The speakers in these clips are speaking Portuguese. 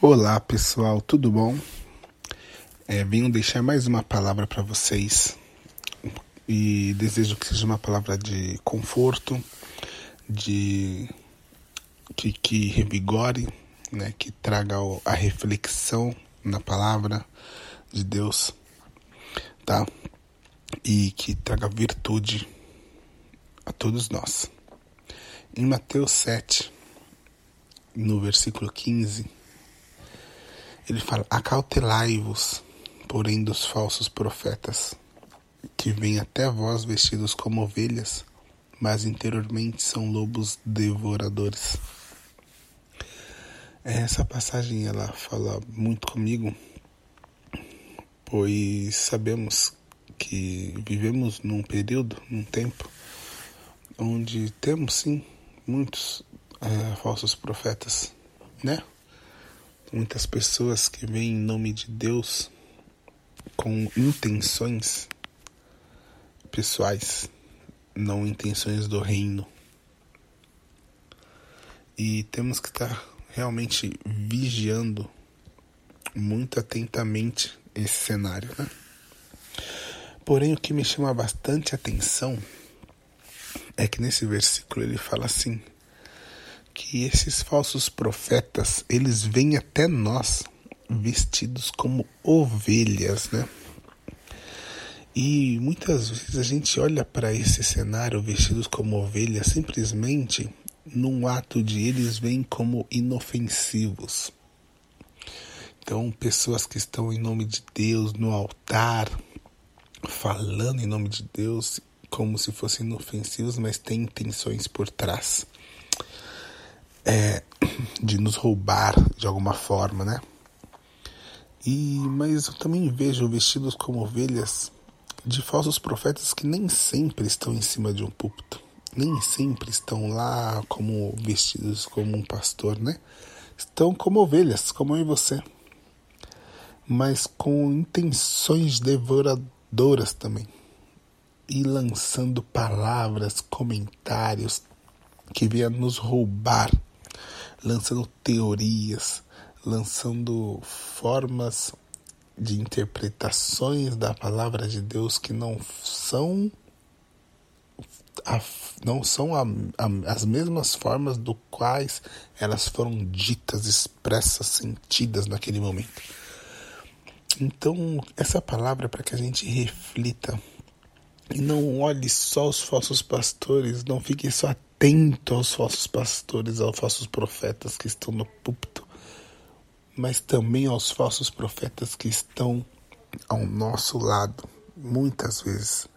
Olá pessoal, tudo bom? É, venho deixar mais uma palavra para vocês e desejo que seja uma palavra de conforto, de que, que revigore, né, que traga a reflexão na palavra de Deus, tá? E que traga virtude a todos nós. Em Mateus 7, no versículo 15, ele fala: Acautelai-vos, porém, dos falsos profetas, que vêm até vós vestidos como ovelhas, mas interiormente são lobos devoradores. Essa passagem ela fala muito comigo, pois sabemos que vivemos num período, num tempo, onde temos sim muitos é, falsos profetas, né? Muitas pessoas que vêm em nome de Deus com intenções pessoais, não intenções do reino. E temos que estar realmente vigiando muito atentamente esse cenário, né? Porém, o que me chama bastante atenção é que nesse versículo ele fala assim: que esses falsos profetas, eles vêm até nós vestidos como ovelhas, né? E muitas vezes a gente olha para esse cenário vestidos como ovelhas simplesmente num ato de eles vêm como inofensivos. Então, pessoas que estão em nome de Deus no altar, falando em nome de Deus como se fossem inofensivos, mas têm intenções por trás é, de nos roubar de alguma forma, né? E mas eu também vejo vestidos como ovelhas de falsos profetas que nem sempre estão em cima de um púlpito, nem sempre estão lá como vestidos como um pastor, né? Estão como ovelhas, como eu e você, mas com intenções devoradoras também, e lançando palavras, comentários que venham nos roubar lançando teorias, lançando formas de interpretações da palavra de Deus que não são a, não são a, a, as mesmas formas do quais elas foram ditas, expressas, sentidas naquele momento. Então, essa palavra é para que a gente reflita e não olhe só os falsos pastores, não fique só atento aos falsos pastores, aos falsos profetas que estão no púlpito, mas também aos falsos profetas que estão ao nosso lado, muitas vezes,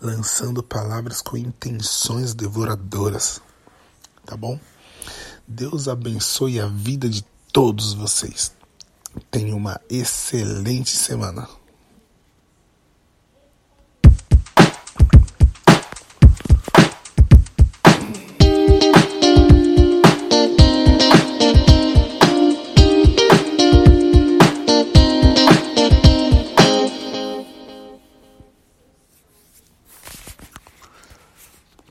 lançando palavras com intenções devoradoras. Tá bom? Deus abençoe a vida de todos vocês. Tenha uma excelente semana.